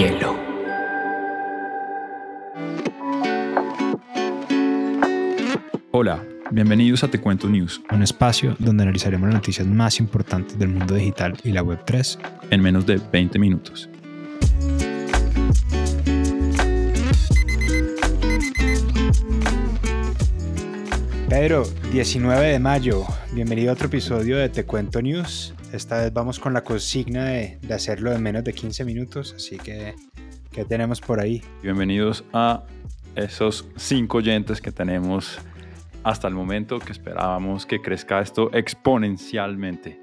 hielo. Hola, bienvenidos a Te Cuento News, un espacio donde analizaremos las noticias más importantes del mundo digital y la Web3 en menos de 20 minutos. Pedro, 19 de mayo, bienvenido a otro episodio de Te Cuento News. Esta vez vamos con la consigna de, hacerlo en menos de 15 minutos, así que, ¿qué tenemos por ahí? Bienvenidos a esos cinco oyentes que tenemos hasta el momento, que esperábamos que crezca esto exponencialmente.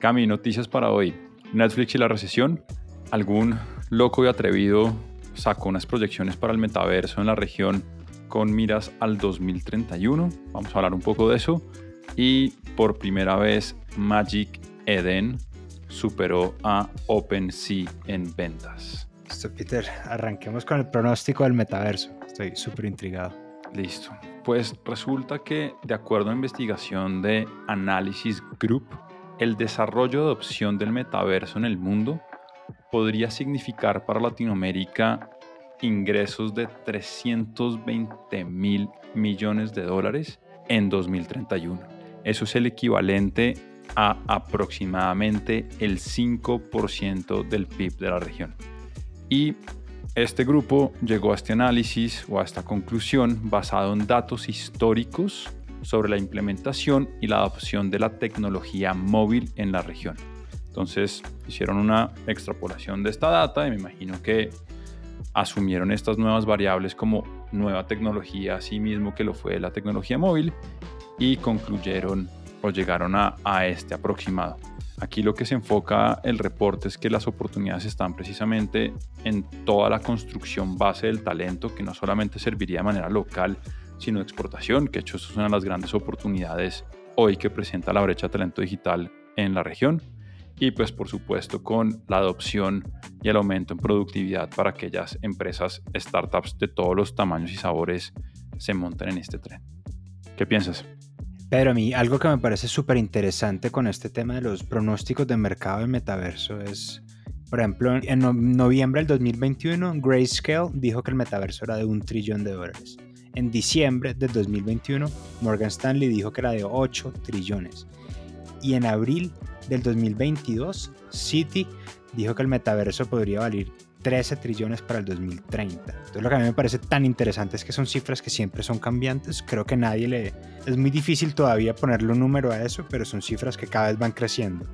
Cami, noticias para hoy. Netflix y la recesión. Algún loco y atrevido sacó unas proyecciones para el metaverso en la región con miras al 2031. Vamos a hablar un poco de eso. Y por primera vez Magic Eden superó a OpenSea en ventas. Listo, Peter, arranquemos con el pronóstico del metaverso. Estoy súper intrigado. Listo. Pues resulta que, de acuerdo a investigación de Analysis Group, el desarrollo de adopción del metaverso en el mundo podría significar para Latinoamérica ingresos de 320 mil millones de dólares en 2031. Eso es el equivalente a aproximadamente el 5% del PIB de la región. Y este grupo llegó a este análisis o a esta conclusión basado en datos históricos sobre la implementación y la adopción de la tecnología móvil en la región. Entonces hicieron una extrapolación de esta data y me imagino que asumieron estas nuevas variables como nueva tecnología, así mismo que lo fue la tecnología móvil, y concluyeron o llegaron a, este aproximado. Aquí lo que se enfoca el reporte es que las oportunidades están precisamente en toda la construcción base del talento, que no solamente serviría de manera local, sino de exportación, que de hecho es una de las grandes oportunidades hoy que presenta la brecha de talento digital en la región. Y pues por supuesto con la adopción y el aumento en productividad para aquellas empresas, startups de todos los tamaños y sabores se monten en este tren. ¿Qué piensas? Pero a mí algo que me parece súper interesante con este tema de los pronósticos de mercado del metaverso es, por ejemplo, en noviembre del 2021, Grayscale dijo que el metaverso era de un trillón de dólares. En diciembre del 2021, Morgan Stanley dijo que era de 8 trillones. Y en abril del 2022, Citi dijo que el metaverso podría valer 13 trillones para el 2030. Entonces lo que a mí me parece tan interesante es que son cifras que siempre son cambiantes. Creo que nadie le... Es muy difícil todavía ponerle un número a eso, pero son cifras que cada vez van creciendo.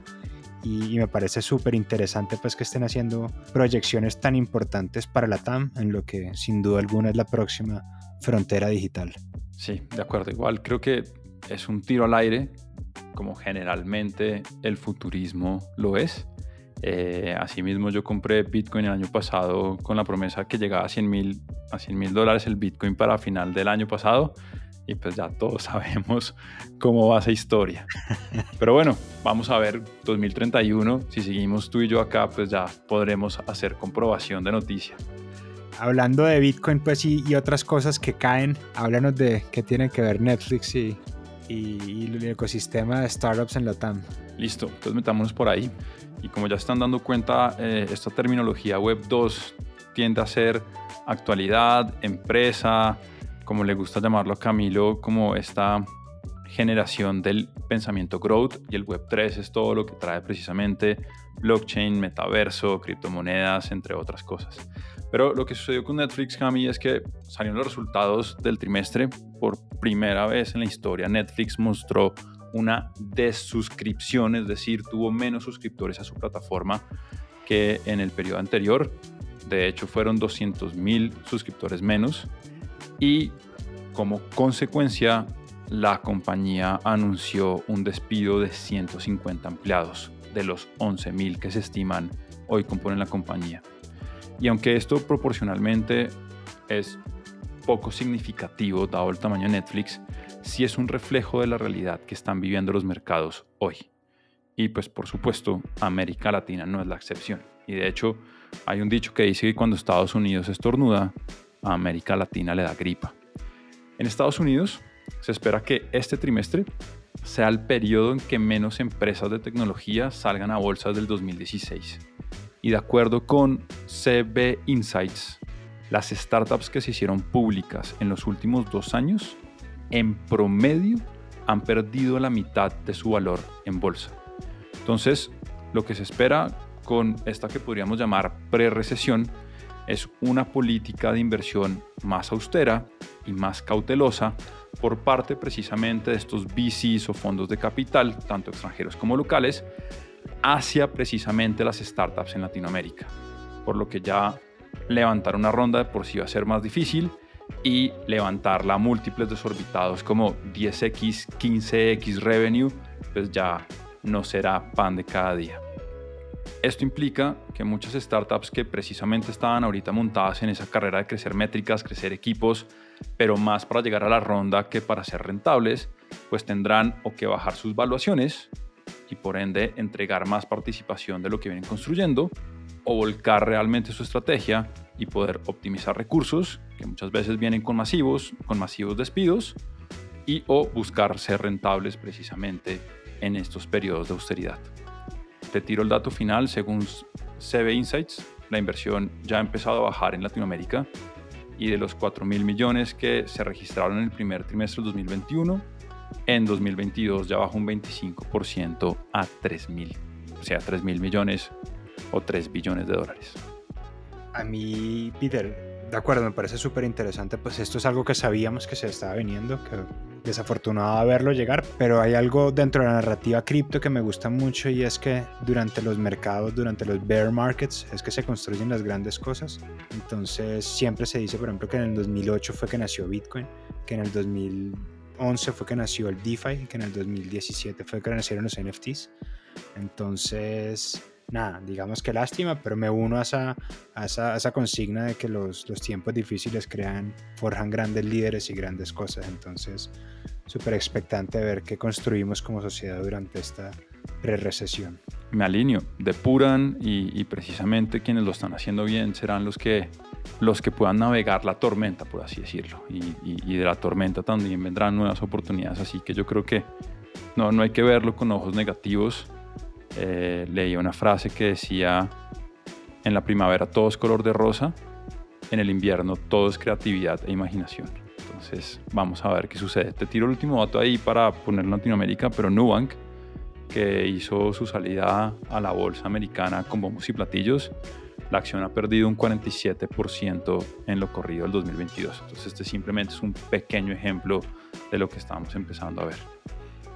Y, me parece súper interesante pues que estén haciendo proyecciones tan importantes para la TAM en lo que sin duda alguna es la próxima frontera digital. Sí, de acuerdo. Igual creo que es un tiro al aire, como generalmente el futurismo lo es. Eh, asimismo, yo compré Bitcoin el año pasado con la promesa que llegaba a 100 mil a 100 mil dólares el Bitcoin para final del año pasado. Y pues ya todos sabemos cómo va esa historia. Pero bueno, vamos a ver 2031. Si seguimos tú y yo acá, pues ya podremos hacer comprobación de noticia. Hablando de Bitcoin pues y, y otras cosas que caen, háblanos de qué tienen que ver Netflix y, y, el ecosistema de startups en la TAM. Listo, entonces metámonos por ahí. Y como ya están dando cuenta, eh, esta terminología Web 2 tiende a ser actualidad, empresa, como le gusta llamarlo a Camilo, como esta generación del pensamiento growth y el Web 3 es todo lo que trae precisamente blockchain, metaverso, criptomonedas, entre otras cosas. Pero lo que sucedió con Netflix, Cami, es que salieron los resultados del trimestre. Por primera vez en la historia, Netflix mostró una desuscripción, es decir, tuvo menos suscriptores a su plataforma que en el periodo anterior. De hecho, fueron 200 mil suscriptores menos. Y como consecuencia, la compañía anunció un despido de 150 empleados de los 11 mil que se estiman hoy componen la compañía. Y aunque esto proporcionalmente es poco significativo dado el tamaño de Netflix, sí es un reflejo de la realidad que están viviendo los mercados hoy. Y pues por supuesto, América Latina no es la excepción. Y de hecho, hay un dicho que dice que cuando Estados Unidos estornuda, a América Latina le da gripa. En Estados Unidos se espera que este trimestre sea el periodo en que menos empresas de tecnología salgan a bolsas del 2016. Y de acuerdo con CB Insights, las startups que se hicieron públicas en los últimos dos años, en promedio, han perdido la mitad de su valor en bolsa. Entonces, lo que se espera con esta que podríamos llamar pre-recesión es una política de inversión más austera y más cautelosa por parte precisamente de estos VCs o fondos de capital, tanto extranjeros como locales, hacia precisamente las startups en Latinoamérica. Por lo que ya levantar una ronda de por sí va a ser más difícil y levantarla a múltiples desorbitados como 10x, 15x revenue, pues ya no será pan de cada día. Esto implica que muchas startups que precisamente estaban ahorita montadas en esa carrera de crecer métricas, crecer equipos, pero más para llegar a la ronda que para ser rentables, pues tendrán o que bajar sus valuaciones y por ende entregar más participación de lo que vienen construyendo o volcar realmente su estrategia y poder optimizar recursos que muchas veces vienen con masivos, con masivos despidos y o buscar ser rentables precisamente en estos periodos de austeridad. Te tiro el dato final, según CB Insights, la inversión ya ha empezado a bajar en Latinoamérica y de los 4 mil millones que se registraron en el primer trimestre del 2021, en 2022 ya bajó un 25% a 3 mil, o sea, 3 mil millones o 3 billones de dólares. A mí, Peter, de acuerdo, me parece súper interesante, pues esto es algo que sabíamos que se estaba viniendo, que desafortunado verlo llegar, pero hay algo dentro de la narrativa cripto que me gusta mucho y es que durante los mercados, durante los bear markets, es que se construyen las grandes cosas. Entonces siempre se dice, por ejemplo, que en el 2008 fue que nació Bitcoin, que en el 2011 fue que nació el DeFi, que en el 2017 fue que nacieron los NFTs. Entonces nada, digamos que lástima, pero me uno a esa, consigna de que los, tiempos difíciles crean, forjan grandes líderes y grandes cosas. Entonces, súper expectante de ver qué construimos como sociedad durante esta pre-recesión. Me alineo, depuran y, precisamente quienes lo están haciendo bien serán los que, puedan navegar la tormenta, por así decirlo. Y, de la tormenta también vendrán nuevas oportunidades, así que yo creo que no hay que verlo con ojos negativos eh, leí una frase que decía, en la primavera todo es color de rosa, en el invierno todo es creatividad e imaginación. Entonces vamos a ver qué sucede. Te tiro el último dato ahí para poner Latinoamérica, pero Nubank, que hizo su salida a la bolsa americana con bombos y platillos, la acción ha perdido un 47% en lo corrido del 2022. Entonces este simplemente es un pequeño ejemplo de lo que estamos empezando a ver.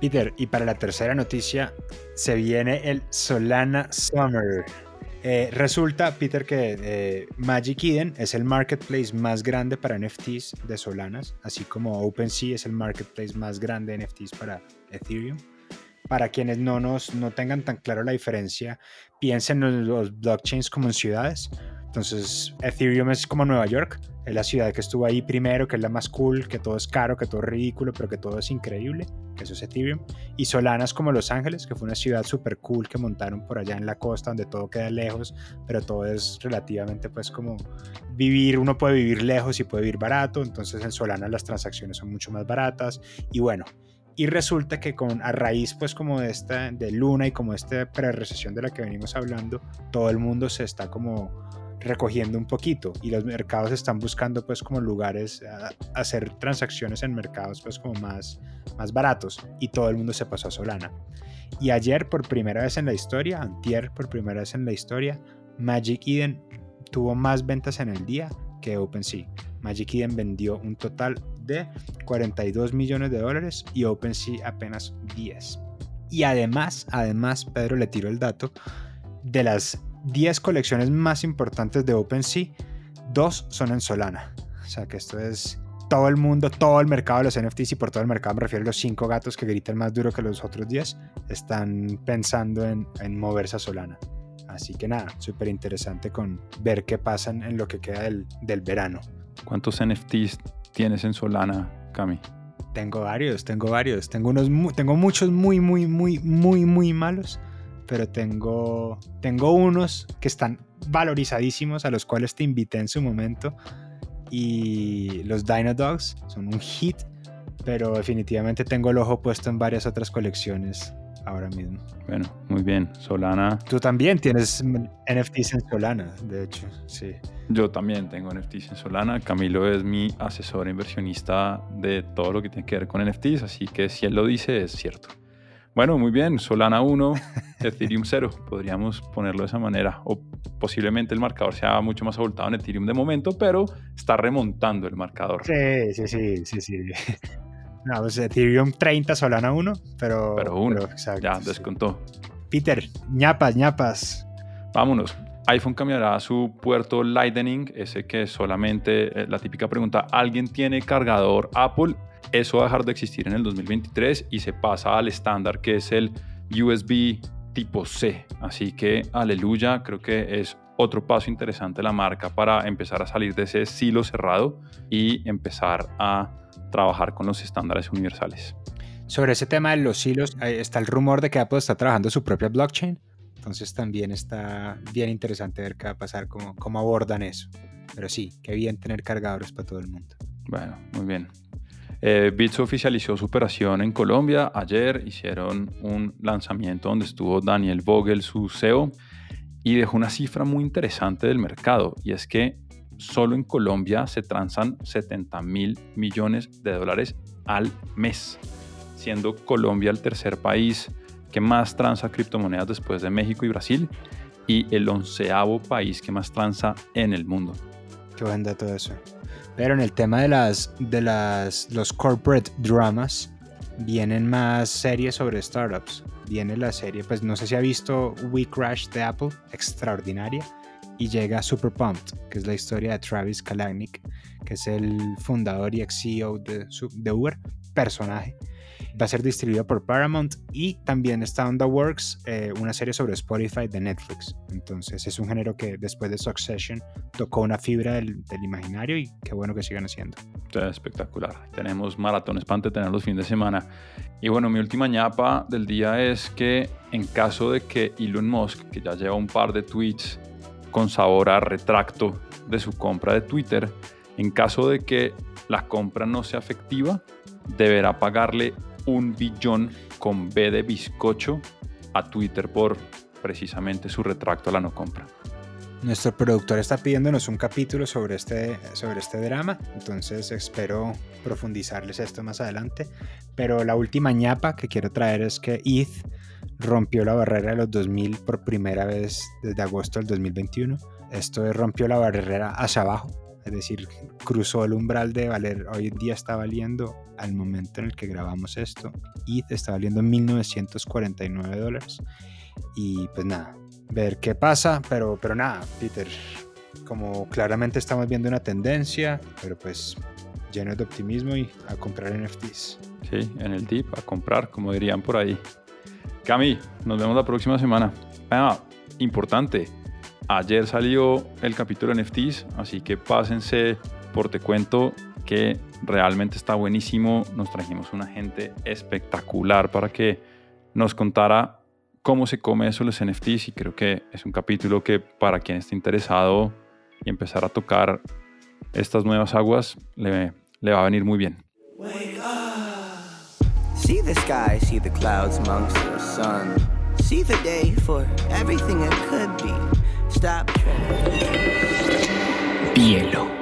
Peter, y para la tercera noticia se viene el Solana Summer. Eh, resulta, Peter, que eh, Magic Eden es el marketplace más grande para NFTs de Solanas, así como OpenSea es el marketplace más grande de NFTs para Ethereum. Para quienes no, nos, no tengan tan claro la diferencia, piensen en los blockchains como en ciudades. Entonces, Ethereum es como Nueva York, es la ciudad que estuvo ahí primero, que es la más cool, que todo es caro, que todo es ridículo, pero que todo es increíble, que eso es Ethereum. Y Solana es como Los Ángeles, que fue una ciudad súper cool que montaron por allá en la costa, donde todo queda lejos, pero todo es relativamente pues como vivir, uno puede vivir lejos y puede vivir barato, entonces en Solana las transacciones son mucho más baratas. Y bueno, y resulta que con, a raíz pues como de esta, de Luna y como esta pre-recesión de la que venimos hablando, todo el mundo se está como recogiendo un poquito y los mercados están buscando pues como lugares a, hacer transacciones en mercados pues como más, más baratos y todo el mundo se pasó a Solana. Y ayer por primera vez en la historia, antier por primera vez en la historia, Magic Eden tuvo más ventas en el día que OpenSea. Magic Eden vendió un total de 42 millones de dólares y OpenSea apenas 10. Y además, además, Pedro le tiró el dato de las 10 colecciones más importantes de OpenSea, dos son en Solana. O sea que esto es todo el mundo, todo el mercado de los NFTs y por todo el mercado me refiero a los 5 gatos que gritan más duro que los otros 10, están pensando en, moverse a Solana. Así que nada, súper interesante con ver qué pasa en lo que queda del, del verano. ¿Cuántos NFTs tienes en Solana, Cami? Tengo varios, tengo varios. Tengo, unos, tengo muchos muy, muy, muy, muy, muy malos pero tengo, tengo unos que están valorizadísimos, a los cuales te invité en su momento. Y los Dino Dogs son un hit, pero definitivamente tengo el ojo puesto en varias otras colecciones ahora mismo. Bueno, muy bien. Solana. Tú también tienes NFTs en Solana, de hecho, sí. Yo también tengo NFTs en Solana. Camilo es mi asesor inversionista de todo lo que tiene que ver con NFTs, así que si él lo dice es cierto. Bueno, muy bien. Solana 1, Ethereum 0. Podríamos ponerlo de esa manera. O posiblemente el marcador sea mucho más abultado en Ethereum de momento, pero está remontando el marcador. Sí, sí, sí, sí, sí. No, pues Ethereum 30, Solana 1, pero... Pero 1, ya descontó. Peter, ñapas, ñapas. Vámonos. iPhone cambiará su puerto Lightning, ese que solamente eh, la típica pregunta, ¿alguien tiene cargador Apple? Eso va a dejar de existir en el 2023 y se pasa al estándar que es el USB tipo C. Así que aleluya, creo que es otro paso interesante de la marca para empezar a salir de ese silo cerrado y empezar a trabajar con los estándares universales. Sobre ese tema de los hilos, está el rumor de que Apple está trabajando su propia blockchain. Entonces también está bien interesante ver qué va a pasar, cómo, cómo abordan eso. Pero sí, qué bien tener cargadores para todo el mundo. Bueno, muy bien. Eh, Bits oficializó su operación en Colombia. Ayer hicieron un lanzamiento donde estuvo Daniel Vogel, su CEO, y dejó una cifra muy interesante del mercado. Y es que solo en Colombia se transan 70 mil millones de dólares al mes, siendo Colombia el tercer país que más transa criptomonedas después de México y Brasil y el onceavo país que más transa en el mundo. Qué buen dato eso. Pero en el tema de las de las los corporate dramas vienen más series sobre startups. Viene la serie, pues no sé si ha visto We Crash de Apple, extraordinaria y llega Super Pumped, que es la historia de Travis Kalanick, que es el fundador y ex CEO de, de Uber, personaje. Va a ser distribuido por Paramount y también está on the works eh, una serie sobre Spotify de Netflix. Entonces es un género que después de Succession tocó una fibra del, imaginario y qué bueno que sigan haciendo. espectacular. Tenemos maratones para tener los fines de semana. Y bueno, mi última ñapa del día es que en caso de que Elon Musk, que ya lleva un par de tweets con sabor a retracto de su compra de Twitter. En caso de que la compra no sea efectiva, deberá pagarle un billón con B de bizcocho a Twitter por precisamente su retracto a la no compra. Nuestro productor está pidiéndonos un capítulo sobre este, sobre este drama, entonces espero profundizarles esto más adelante. Pero la última ñapa que quiero traer es que ETH rompió la barrera de los 2000 por primera vez desde agosto del 2021. Esto rompió la barrera hacia abajo, es decir, cruzó el umbral de valer, hoy en día está valiendo al momento en el que grabamos esto, ETH está valiendo 1949 dólares. Y pues nada, ver qué pasa, pero, pero nada, Peter, como claramente estamos viendo una tendencia, pero pues lleno de optimismo y a comprar NFTs. Sí, en el tip, a comprar, como dirían por ahí. Cami, nos vemos la próxima semana. Ah, importante, ayer salió el capítulo NFTs, así que pásense por Te Cuento, que realmente está buenísimo. Nos trajimos una gente espectacular para que nos contara cómo se come eso los NFTs y creo que es un capítulo que para quien esté interesado y empezar a tocar estas nuevas aguas le, va a venir muy bien. See the sky, see the clouds sun. See the day for everything it could be. Stop. Bielo.